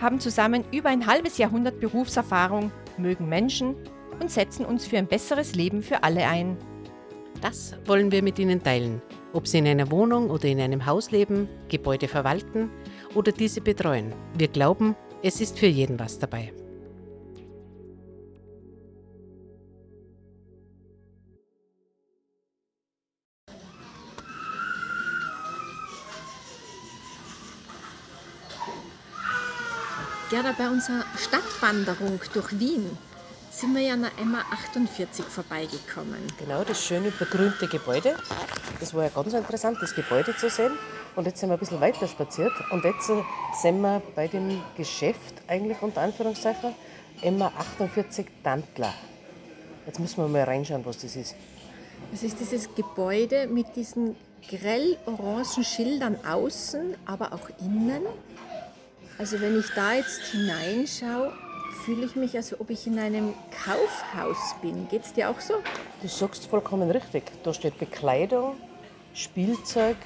haben zusammen über ein halbes Jahrhundert Berufserfahrung, mögen Menschen und setzen uns für ein besseres Leben für alle ein. Das wollen wir mit Ihnen teilen, ob Sie in einer Wohnung oder in einem Haus leben, Gebäude verwalten oder diese betreuen. Wir glauben, es ist für jeden was dabei. Gerda, bei unserer Stadtwanderung durch Wien sind wir ja an der Emma 48 vorbeigekommen. Genau, das schöne begrünte Gebäude. Das war ja ganz interessant, das Gebäude zu sehen. Und jetzt sind wir ein bisschen weiter spaziert und jetzt sind wir bei dem Geschäft, eigentlich unter Anführungszeichen, Emma 48 Tantler. Jetzt müssen wir mal reinschauen, was das ist. Das ist dieses Gebäude mit diesen grell orangen Schildern außen, aber auch innen. Also wenn ich da jetzt hineinschaue, fühle ich mich, als ob ich in einem Kaufhaus bin. Geht es dir auch so? Du sagst vollkommen richtig. Da steht Bekleidung, Spielzeug,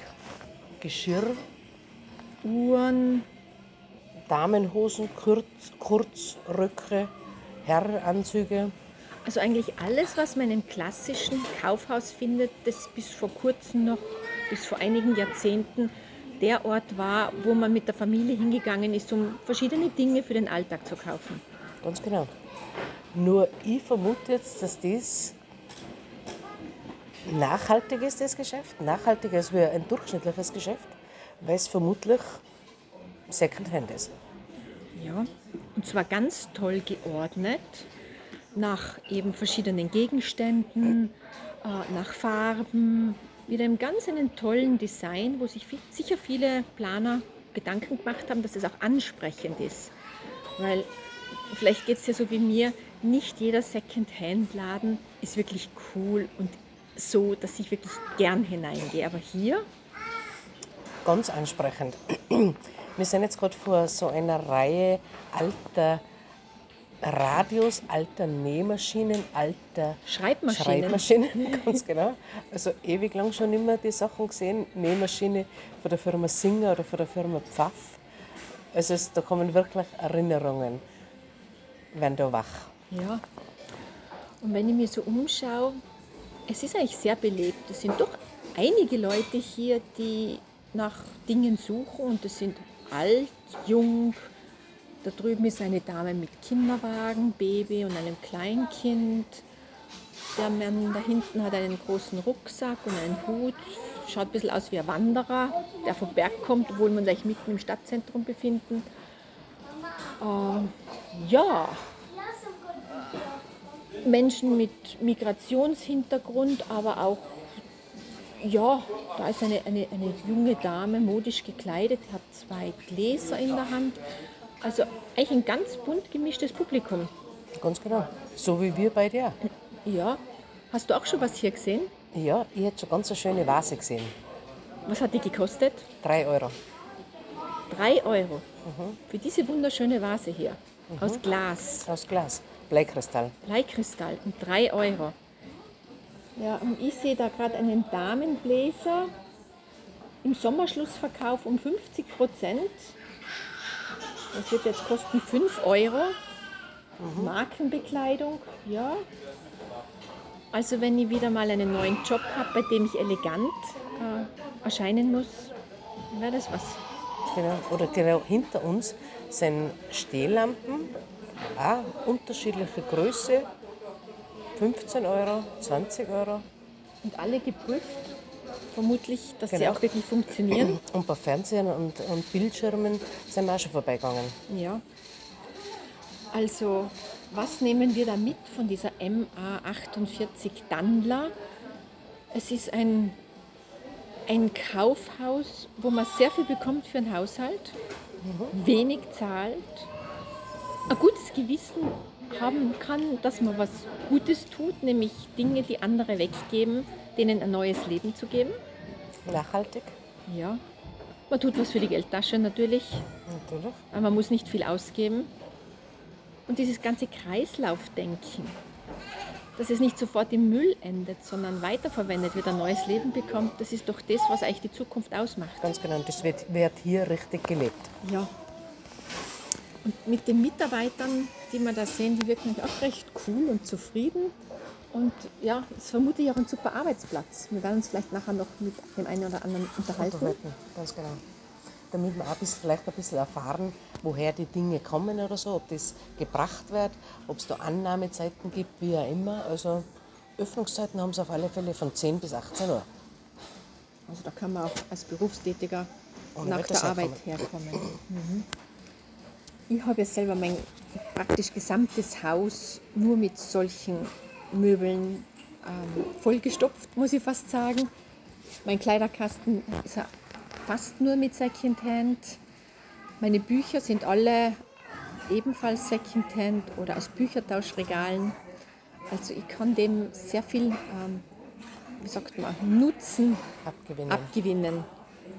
Geschirr, Uhren, Damenhosen, Kurz, Kurzröcke, Herrenanzüge. Also eigentlich alles, was man im klassischen Kaufhaus findet, das bis vor kurzem noch, bis vor einigen Jahrzehnten der Ort war, wo man mit der Familie hingegangen ist, um verschiedene Dinge für den Alltag zu kaufen. Ganz genau. Nur ich vermute jetzt, dass das nachhaltig ist, das Geschäft. Nachhaltiger als wie ein durchschnittliches Geschäft, weil es vermutlich Secondhand ist. Ja, und zwar ganz toll geordnet nach eben verschiedenen Gegenständen, äh, nach Farben, mit einem ganz einen tollen Design, wo sich sicher viele Planer Gedanken gemacht haben, dass es auch ansprechend ist. Weil vielleicht geht es ja so wie mir, nicht jeder Second-Hand-Laden ist wirklich cool und so, dass ich wirklich gern hineingehe. Aber hier? Ganz ansprechend. Wir sind jetzt gerade vor so einer Reihe alter Radios, alter Nähmaschinen, alter Schreibmaschinen. Schreibmaschinen, ganz genau. Also ewig lang schon immer die Sachen gesehen. Nähmaschine von der Firma Singer oder von der Firma Pfaff. Also es, da kommen wirklich Erinnerungen, werden da wach. Ja. Und wenn ich mir so umschaue, es ist eigentlich sehr belebt. Es sind doch einige Leute hier, die nach Dingen suchen und es sind alt, jung, da drüben ist eine Dame mit Kinderwagen, Baby und einem Kleinkind. Der Mann da hinten hat einen großen Rucksack und einen Hut. Schaut ein bisschen aus wie ein Wanderer, der vom Berg kommt, obwohl wir eigentlich mitten im Stadtzentrum befinden. Äh, ja, Menschen mit Migrationshintergrund, aber auch, ja, da ist eine, eine, eine junge Dame, modisch gekleidet, hat zwei Gläser in der Hand also eigentlich ein ganz bunt gemischtes Publikum. Ganz genau. So wie wir bei dir. Ja. Hast du auch schon was hier gesehen? Ja, ich hätte schon ganz eine schöne Vase gesehen. Was hat die gekostet? Drei Euro. Drei Euro? Mhm. Für diese wunderschöne Vase hier. Mhm. Aus Glas. Aus Glas. Bleikristall. Bleikristall. Und drei Euro. Ja, und ich sehe da gerade einen Damenbläser im Sommerschlussverkauf um 50 Prozent. Das wird jetzt kosten 5 Euro. Mhm. Markenbekleidung, ja. Also wenn ich wieder mal einen neuen Job habe, bei dem ich elegant äh, erscheinen muss, wäre das was. Genau. Oder genau hinter uns sind Stehlampen, auch unterschiedliche Größe, 15 Euro, 20 Euro. Und alle geprüft vermutlich, dass genau. sie auch wirklich funktionieren. Und bei Fernsehern und, und Bildschirmen sind wir auch schon vorbeigegangen. Ja. Also, was nehmen wir da mit von dieser MA48 Dandler? Es ist ein, ein Kaufhaus, wo man sehr viel bekommt für einen Haushalt, mhm. wenig zahlt ein gutes Gewissen haben kann, dass man was Gutes tut, nämlich Dinge, die andere weggeben, denen ein neues Leben zu geben. Nachhaltig. Ja. Man tut was für die Geldtasche natürlich, Natürlich. aber man muss nicht viel ausgeben. Und dieses ganze Kreislaufdenken, dass es nicht sofort im Müll endet, sondern weiterverwendet wird, ein neues Leben bekommt, das ist doch das, was eigentlich die Zukunft ausmacht. Ganz genau. Das wird, wird hier richtig gelebt. Ja. Und mit den Mitarbeitern, die wir da sehen, die wirken auch recht cool und zufrieden. Und ja, es ist vermutlich auch ein super Arbeitsplatz. Wir werden uns vielleicht nachher noch mit dem einen oder anderen unterhalten. Unterhalten. Ganz genau. Damit wir auch bis, vielleicht ein bisschen erfahren, woher die Dinge kommen oder so, ob das gebracht wird, ob es da Annahmezeiten gibt, wie auch immer. Also Öffnungszeiten haben sie auf alle Fälle von 10 bis 18 Uhr. Also da kann man auch als Berufstätiger Ohne nach der Arbeit herkommen. Mhm. Ich habe ja selber mein praktisch gesamtes Haus nur mit solchen Möbeln ähm, vollgestopft, muss ich fast sagen. Mein Kleiderkasten ist fast nur mit Secondhand. Meine Bücher sind alle ebenfalls Secondhand oder aus Büchertauschregalen. Also ich kann dem sehr viel, ähm, wie sagt man, Nutzen Abgewinnen. abgewinnen.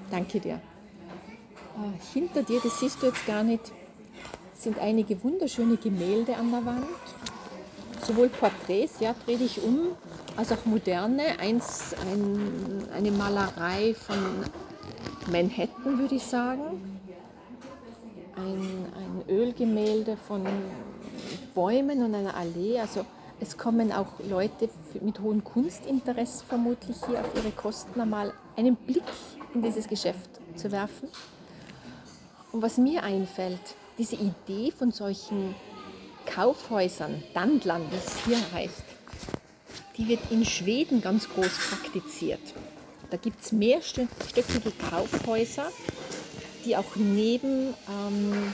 Danke dir. Äh, hinter dir, das siehst du jetzt gar nicht, sind einige wunderschöne Gemälde an der Wand. Sowohl Porträts, ja, dreh dich um, als auch moderne. Eins, ein, eine Malerei von Manhattan, würde ich sagen. Ein, ein Ölgemälde von Bäumen und einer Allee. Also es kommen auch Leute mit hohem Kunstinteresse vermutlich hier auf ihre Kosten einmal einen Blick in dieses Geschäft zu werfen. Und was mir einfällt, diese Idee von solchen Kaufhäusern, Dandlern, wie es hier heißt, die wird in Schweden ganz groß praktiziert. Da gibt es mehrstöckige Kaufhäuser, die auch neben ähm,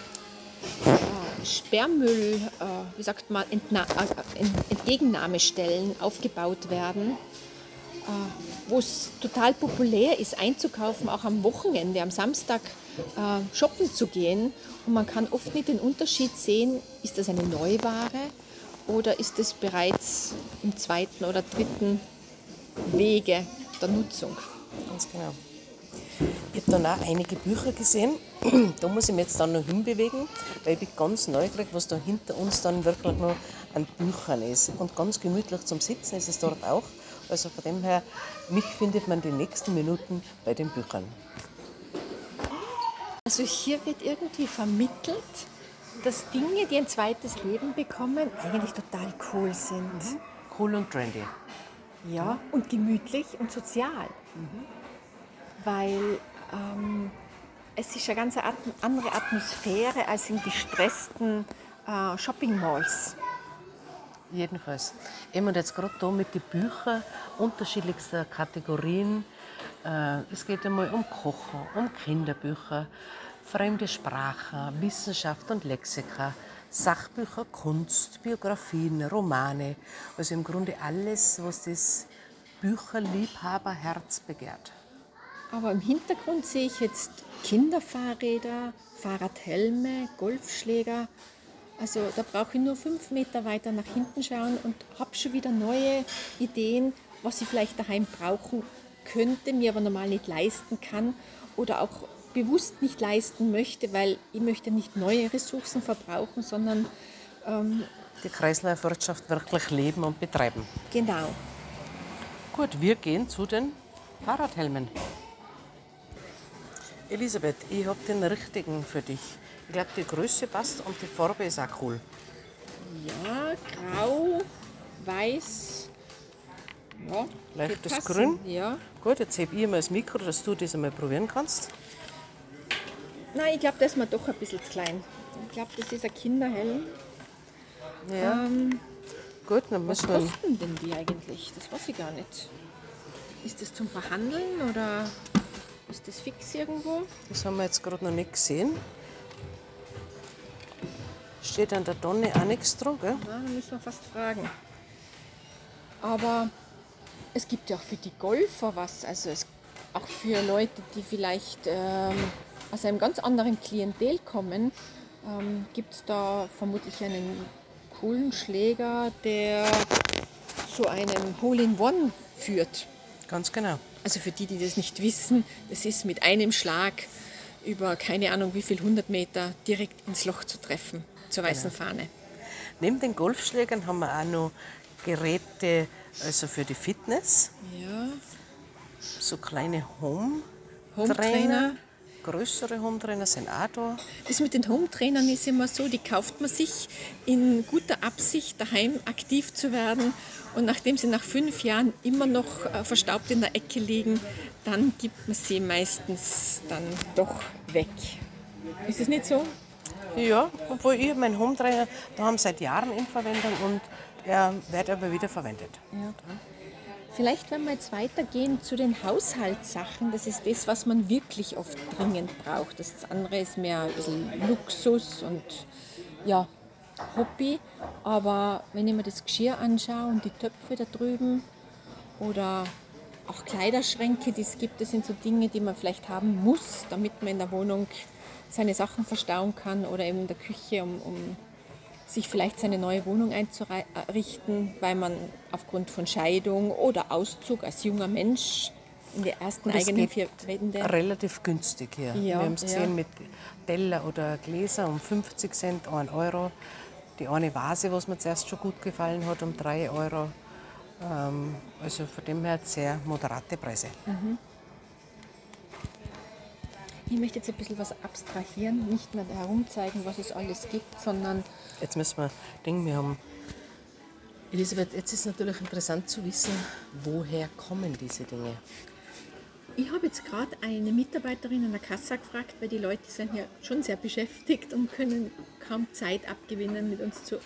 äh, Sperrmüll, äh, wie sagt man, Entna äh, Entgegennahmestellen aufgebaut werden, äh, wo es total populär ist, einzukaufen, auch am Wochenende, am Samstag shoppen zu gehen. Und man kann oft nicht den Unterschied sehen, ist das eine Neuware oder ist es bereits im zweiten oder dritten Wege der Nutzung. Ganz genau. Ich habe dann auch einige Bücher gesehen. Da muss ich mich jetzt dann noch hinbewegen, weil ich bin ganz neugierig, was da hinter uns dann wirklich noch an Büchern ist. Und ganz gemütlich zum Sitzen ist es dort auch. Also von dem her, mich findet man die nächsten Minuten bei den Büchern. Also hier wird irgendwie vermittelt, dass Dinge, die ein zweites Leben bekommen, eigentlich total cool sind. Cool und trendy. Ja, und gemütlich und sozial. Weil ähm, es ist eine ganz andere Atmosphäre als in gestressten äh, Shopping-Malls. Jedenfalls. Eben und jetzt gerade da mit den Büchern unterschiedlichster Kategorien. Äh, es geht einmal um Kochen, um Kinderbücher, fremde Sprachen, Wissenschaft und Lexika, Sachbücher, Kunst, Biografien, Romane. Also im Grunde alles, was das Bücherliebhaberherz begehrt. Aber im Hintergrund sehe ich jetzt Kinderfahrräder, Fahrradhelme, Golfschläger. Also da brauche ich nur fünf Meter weiter nach hinten schauen und habe schon wieder neue Ideen, was ich vielleicht daheim brauchen könnte, mir aber normal nicht leisten kann oder auch bewusst nicht leisten möchte, weil ich möchte nicht neue Ressourcen verbrauchen, sondern ähm, Die Kreislaufwirtschaft wirklich leben und betreiben. genau. Gut, wir gehen zu den Fahrradhelmen. Elisabeth, ich habe den richtigen für dich. Ich glaube, die Größe passt und die Farbe ist auch cool. Ja, grau, weiß. Ja, Leichtes. Grün. Ja. Gut, jetzt habe ich mal das Mikro, dass du das einmal probieren kannst. Nein, ich glaube, das ist mir doch ein bisschen zu klein. Ich glaube, das ist ein Kinderhelm. Ja. Ähm, Gut, dann was müssen wir. kosten denn die eigentlich? Das weiß ich gar nicht. Ist das zum Verhandeln oder ist das fix irgendwo? Das haben wir jetzt gerade noch nicht gesehen. Steht an der Tonne auch nichts dran, gell? Ja, da müssen wir fast fragen. Aber es gibt ja auch für die Golfer was. Also es, auch für Leute, die vielleicht ähm, aus einem ganz anderen Klientel kommen. ähm, gibt es da vermutlich einen coolen Schläger, der zu einem Hole-in-One führt. Ganz genau. Also für die, die das nicht wissen, das ist mit einem Schlag über keine Ahnung wie viel 100 Meter direkt ins Loch zu treffen, zur weißen genau. Fahne. Neben den Golfschlägern haben wir auch noch Geräte also für die Fitness. Ja. So kleine Home-Trainer. Home Trainer größere Hometrainer sind auch da. Das mit den Hometrainern ist immer so, die kauft man sich in guter Absicht, daheim aktiv zu werden. Und nachdem sie nach fünf Jahren immer noch äh, verstaubt in der Ecke liegen, dann gibt man sie meistens dann doch weg. Ist es nicht so? Ja, obwohl ich meinen Hometrainer da haben seit Jahren in Verwendung und er wird aber wieder verwendet. Ja. Vielleicht, wenn wir jetzt weitergehen zu den Haushaltssachen, das ist das, was man wirklich oft dringend braucht. Das andere ist mehr ein bisschen Luxus und ja, Hobby. Aber wenn ich mir das Geschirr anschaue und die Töpfe da drüben oder auch Kleiderschränke, die es gibt, das sind so Dinge, die man vielleicht haben muss, damit man in der Wohnung seine Sachen verstauen kann oder eben in der Küche, um, um sich vielleicht seine neue Wohnung einzurichten, weil man aufgrund von Scheidung oder Auszug als junger Mensch in die ersten eigenen vier Wände. Relativ günstig hier. Ja, Wir haben es gesehen ja. mit Teller oder Gläser um 50 Cent, 1 Euro. Die eine Vase, was mir zuerst schon gut gefallen hat, um 3 Euro. Ähm, also von dem her sehr moderate Preise. Mhm. Ich möchte jetzt ein bisschen was abstrahieren, nicht mehr herumzeigen, was es alles gibt, sondern. Jetzt müssen wir denken, wir haben. Elisabeth, jetzt ist natürlich interessant zu wissen, woher kommen diese Dinge? Ich habe jetzt gerade eine Mitarbeiterin an der Kasse gefragt, weil die Leute sind ja schon sehr beschäftigt und können kaum Zeit abgewinnen, mit uns zu,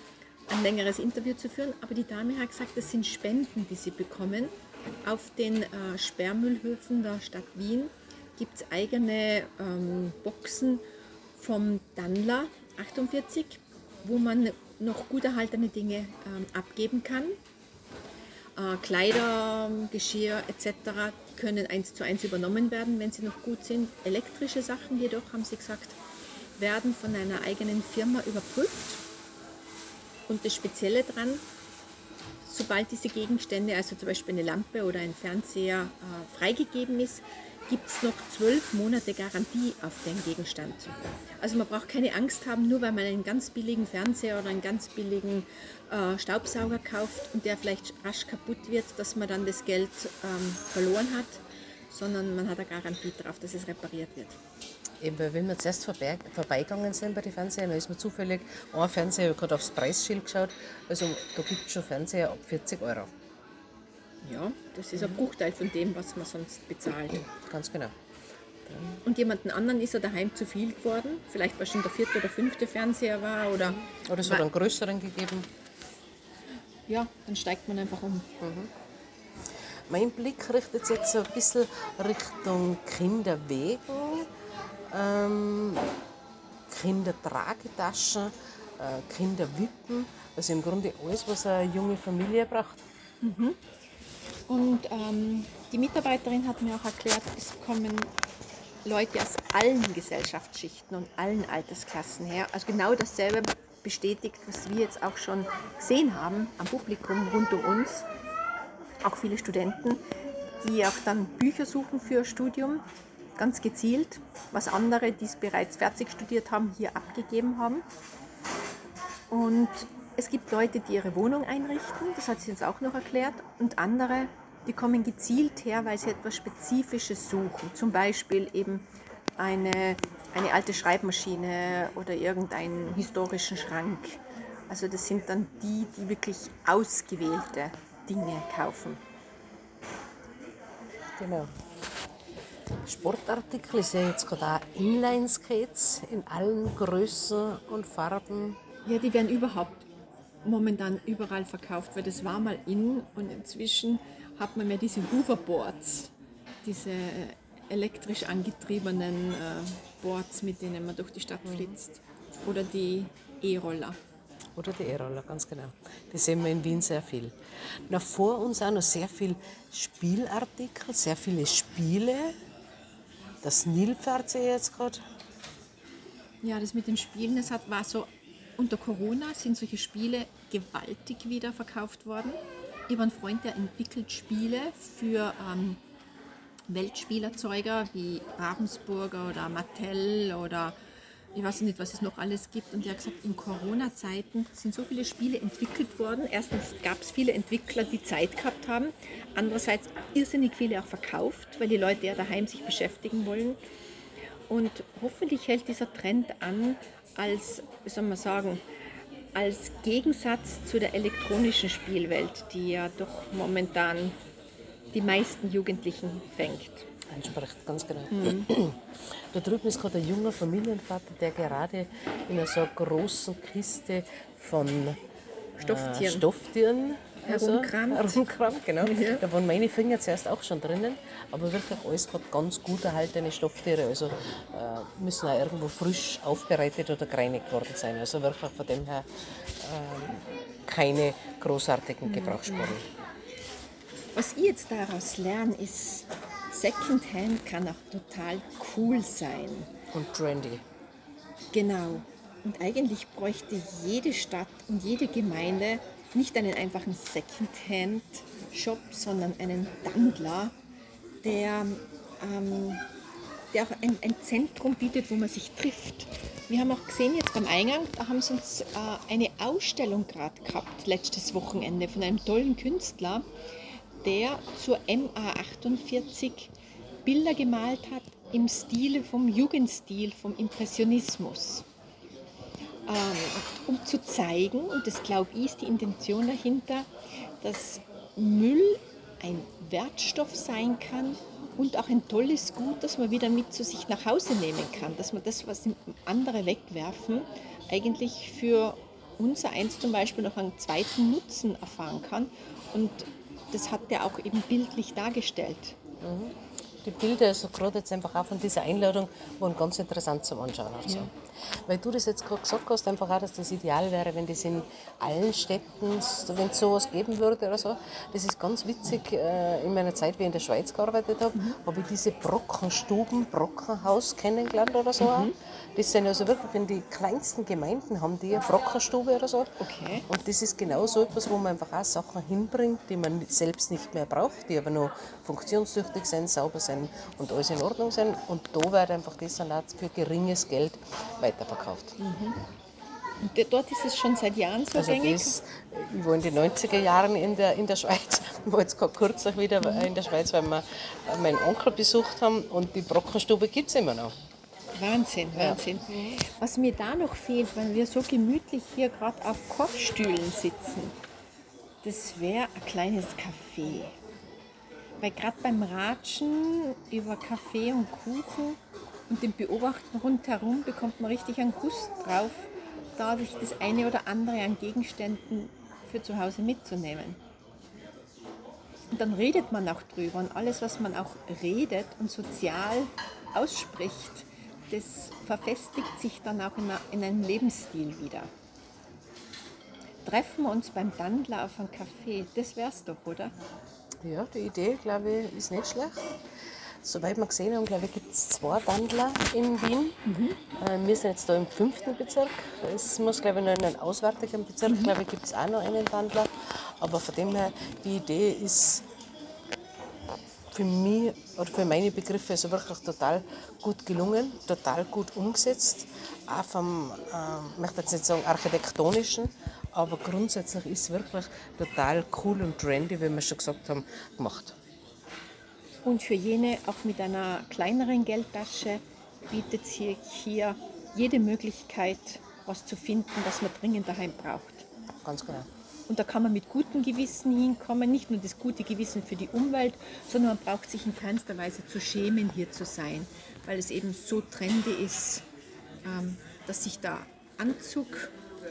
ein längeres Interview zu führen. Aber die Dame hat gesagt, das sind Spenden, die sie bekommen auf den äh, Sperrmüllhöfen der Stadt Wien gibt es eigene ähm, Boxen vom Dandler 48, wo man noch gut erhaltene Dinge ähm, abgeben kann. Äh, Kleider, Geschirr etc. können eins zu eins übernommen werden, wenn sie noch gut sind. Elektrische Sachen jedoch, haben sie gesagt, werden von einer eigenen Firma überprüft. Und das Spezielle daran, sobald diese Gegenstände, also zum Beispiel eine Lampe oder ein Fernseher, äh, freigegeben ist, gibt es noch zwölf Monate Garantie auf den Gegenstand. Also man braucht keine Angst haben, nur weil man einen ganz billigen Fernseher oder einen ganz billigen äh, Staubsauger kauft und der vielleicht rasch kaputt wird, dass man dann das Geld ähm, verloren hat, sondern man hat eine Garantie darauf, dass es repariert wird. Eben, weil wenn wir zuerst vorbei, vorbeigegangen sind bei den Fernsehern, da ist mir zufällig ein Fernseher, ich gerade aufs Preisschild geschaut, also da gibt es schon Fernseher ab 40 Euro. Ja, das ist ein Bruchteil von dem, was man sonst bezahlt. Ganz genau. Und jemanden anderen ist er daheim zu viel geworden, vielleicht weil schon der vierte oder fünfte Fernseher war oder. Oder es hat einen größeren gegeben. Ja, dann steigt man einfach um. Mhm. Mein Blick richtet sich jetzt so ein bisschen Richtung Kinderwegen, ähm, Kindertragetaschen, äh, Kinderwippen, also im Grunde alles, was eine junge Familie braucht. Mhm. Und ähm, die Mitarbeiterin hat mir auch erklärt, es kommen Leute aus allen Gesellschaftsschichten und allen Altersklassen her. Also genau dasselbe bestätigt, was wir jetzt auch schon gesehen haben am Publikum rund um uns. Auch viele Studenten, die auch dann Bücher suchen für Studium, ganz gezielt, was andere, die es bereits fertig studiert haben, hier abgegeben haben. Und es gibt Leute, die ihre Wohnung einrichten, das hat sie uns auch noch erklärt, und andere, die kommen gezielt her, weil sie etwas Spezifisches suchen. Zum Beispiel eben eine, eine alte Schreibmaschine oder irgendeinen historischen Schrank. Also das sind dann die, die wirklich ausgewählte Dinge kaufen. Genau. Sportartikel ist ja jetzt gerade auch Inline-Skates in allen Größen und Farben. Ja, die werden überhaupt momentan überall verkauft, weil das war mal in und inzwischen hat man mehr diese Hoverboards, diese elektrisch angetriebenen äh, Boards, mit denen man durch die Stadt mhm. flitzt. Oder die E-Roller. Oder die E-Roller, ganz genau. Die sehen wir in Wien sehr viel. Na, vor uns auch noch sehr viel Spielartikel, sehr viele Spiele. Das Nilpferd sehe ich jetzt gerade. Ja, das mit dem Spielen, das hat, war so, unter Corona sind solche Spiele gewaltig wieder verkauft worden. Habe einen Freund, der entwickelt Spiele für ähm, Weltspielerzeuger wie Ravensburger oder Mattel oder ich weiß nicht, was es noch alles gibt. Und er hat gesagt, in Corona-Zeiten sind so viele Spiele entwickelt worden. Erstens gab es viele Entwickler, die Zeit gehabt haben. Andererseits irrsinnig viele auch verkauft, weil die Leute ja daheim sich beschäftigen wollen. Und hoffentlich hält dieser Trend an als, wie soll man sagen, als Gegensatz zu der elektronischen Spielwelt, die ja doch momentan die meisten Jugendlichen fängt. Anspricht, ganz genau. Mhm. Da drüben ist gerade ein junger Familienvater, der gerade in so einer großen Kiste von Stofftieren, äh, Stofftieren herumkramt. Also, herumkramt genau. Ja. Da waren meine Finger zuerst auch schon drinnen, aber wirklich alles gerade ganz gut erhaltene Stofftiere. Also äh, müssen auch irgendwo frisch aufbereitet oder gereinigt worden sein. Also wirklich von dem her äh, keine großartigen mhm. Gebrauchsspuren. Was ich jetzt daraus lerne, ist, Secondhand kann auch total cool sein. Und trendy. Genau. Und eigentlich bräuchte jede Stadt und jede Gemeinde nicht einen einfachen Secondhand-Shop, sondern einen Dandler, der, ähm, der auch ein, ein, Zentrum bietet, wo man sich trifft. Wir haben auch gesehen jetzt beim Eingang, da haben sie uns äh, eine Ausstellung gerade gehabt, letztes Wochenende, von einem tollen Künstler, der zur MA48 Bilder gemalt hat im Stile vom Jugendstil, vom Impressionismus. Ähm, um zu zeigen, und das glaube ich ist die Intention dahinter, dass Müll ein Wertstoff sein kann und auch ein tolles Gut, das man wieder mit zu sich nach Hause nehmen kann, dass man das, was andere wegwerfen, eigentlich für unser eins zum Beispiel noch einen zweiten Nutzen erfahren kann. Und das hat er auch eben bildlich dargestellt. Mhm. Die Bilder, also gerade jetzt einfach auch von dieser Einladung, waren ganz interessant zum Anschauen. Also. Ja. Weil du das jetzt gerade gesagt hast, einfach auch, dass das ideal wäre, wenn das in allen Städten, wenn es sowas geben würde oder so. Das ist ganz witzig. Äh, in meiner Zeit, wie ich in der Schweiz gearbeitet habe, mhm. habe ich diese Brockenstuben, Brockenhaus kennengelernt oder so. Mhm. Das sind also wirklich in die kleinsten Gemeinden haben die eine Brockenstube oder so. Okay. Und das ist genau so etwas, wo man einfach auch Sachen hinbringt, die man selbst nicht mehr braucht, die aber noch funktionstüchtig sind, sauber sind und alles in Ordnung sind. Und da wird einfach dann auch für geringes Geld weiterverkauft. Mhm. Und dort ist es schon seit Jahren so also gängig? Das, ich war in den 90er Jahren in der, in der Schweiz, war jetzt gerade kurz auch wieder mhm. in der Schweiz, weil wir meinen Onkel besucht haben und die Brockenstube gibt es immer noch. Wahnsinn, Wahnsinn. Ja. Was mir da noch fehlt, weil wir so gemütlich hier gerade auf Kochstühlen sitzen, das wäre ein kleines Café. Weil gerade beim Ratschen über Kaffee und Kuchen und dem Beobachten rundherum bekommt man richtig einen Guss drauf, da sich das eine oder andere an Gegenständen für zu Hause mitzunehmen. Und dann redet man auch drüber und alles, was man auch redet und sozial ausspricht, das verfestigt sich dann auch in, in einem Lebensstil wieder. Treffen wir uns beim Dandler auf einem Café, das wär's doch, oder? Ja, die Idee, glaube ich, ist nicht schlecht. Soweit wir gesehen haben, glaube ich, gibt es zwei Dandler in Wien. Mhm. Äh, wir sind jetzt da im fünften Bezirk. Es muss, glaube ich, noch in einem auswärtigen Bezirk, mhm. glaube ich, gibt es auch noch einen Dandler. Aber von dem her, die Idee ist für mich oder für meine Begriffe also wirklich total gut gelungen, total gut umgesetzt. Auch vom, äh, ich möchte jetzt nicht sagen architektonischen, aber grundsätzlich ist es wirklich total cool und trendy, wie wir schon gesagt haben, gemacht. Und für jene auch mit einer kleineren Geldtasche bietet sich hier jede Möglichkeit, was zu finden, was man dringend daheim braucht. Ganz genau. Und da kann man mit gutem Gewissen hinkommen, nicht nur das gute Gewissen für die Umwelt, sondern man braucht sich in keinster Weise zu schämen, hier zu sein, weil es eben so trendy ist, ähm, dass sich der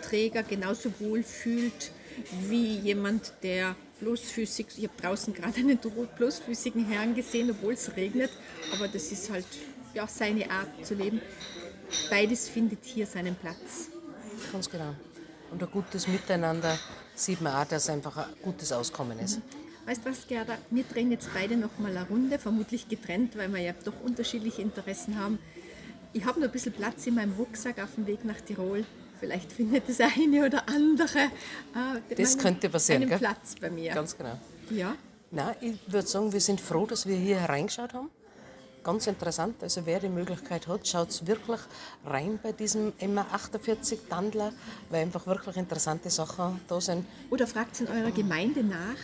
Anzugträger genauso wohl fühlt wie jemand, der bloßfüßig, ich habe draußen gerade einen bloßfüßigen Herrn gesehen, obwohl es regnet, aber das ist halt ja, seine Art zu leben. Beides findet hier seinen Platz. Ganz genau. Und ein gutes Miteinander sieht man auch, dass einfach ein gutes Auskommen ist. Mhm. Weißt du was, Gerda? Wir drehen jetzt beide noch mal eine Runde, vermutlich getrennt, weil wir ja doch unterschiedliche Interessen haben. Ich habe noch ein bisschen Platz in meinem Rucksack auf dem Weg nach Tirol. Vielleicht findet das eine oder andere äh, das meinen, könnte passieren, einen gell? Platz bei mir. Ganz genau. Ja. Nein, ich würde sagen, wir sind froh, dass wir hier hereingeschaut haben. Ganz interessant, also wer die Möglichkeit hat, schaut wirklich rein bei diesem MA48 Tandler, weil einfach wirklich interessante Sachen da sind. Oder fragt in eurer Gemeinde nach,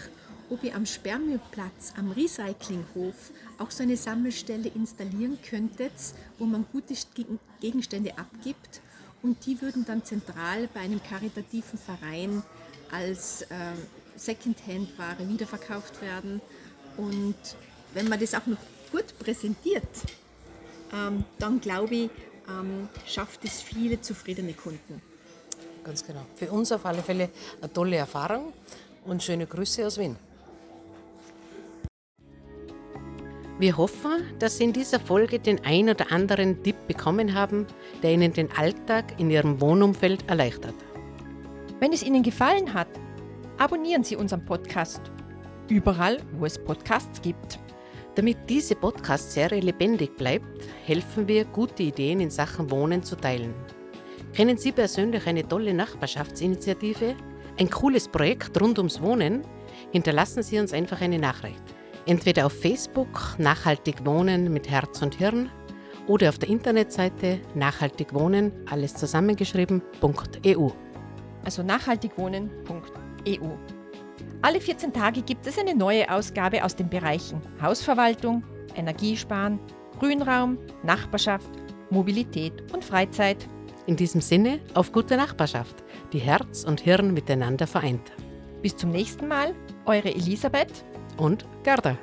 ob ihr am Sperrmüllplatz, am Recyclinghof auch so eine Sammelstelle installieren könntet, wo man gute Gegenstände abgibt und die würden dann zentral bei einem karitativen Verein als äh, Secondhand-Ware wiederverkauft werden. Und wenn man das auch noch gut präsentiert, ähm, dann glaube ich, ähm, schafft es viele zufriedene Kunden. Ganz genau. Für uns auf alle Fälle eine tolle Erfahrung und schöne Grüße aus Wien. Wir hoffen, dass Sie in dieser Folge den ein oder anderen Tipp bekommen haben, der Ihnen den Alltag in Ihrem Wohnumfeld erleichtert. Wenn es Ihnen gefallen hat, abonnieren Sie unseren Podcast überall, wo es Podcasts gibt. Damit diese Podcast-Serie lebendig bleibt, helfen wir, gute Ideen in Sachen Wohnen zu teilen. Kennen Sie persönlich eine tolle Nachbarschaftsinitiative? Ein cooles Projekt rund ums Wohnen? Hinterlassen Sie uns einfach eine Nachricht. Entweder auf Facebook Nachhaltig Wohnen mit Herz und Hirn oder auf der Internetseite Nachhaltig Wohnen, alles zusammengeschrieben.eu. Also nachhaltigwohnen.eu. Alle 14 Tage gibt es eine neue Ausgabe aus den Bereichen Hausverwaltung, Energiesparen, Grünraum, Nachbarschaft, Mobilität und Freizeit. In diesem Sinne auf gute Nachbarschaft, die Herz und Hirn miteinander vereint. Bis zum nächsten Mal, eure Elisabeth und Gerda.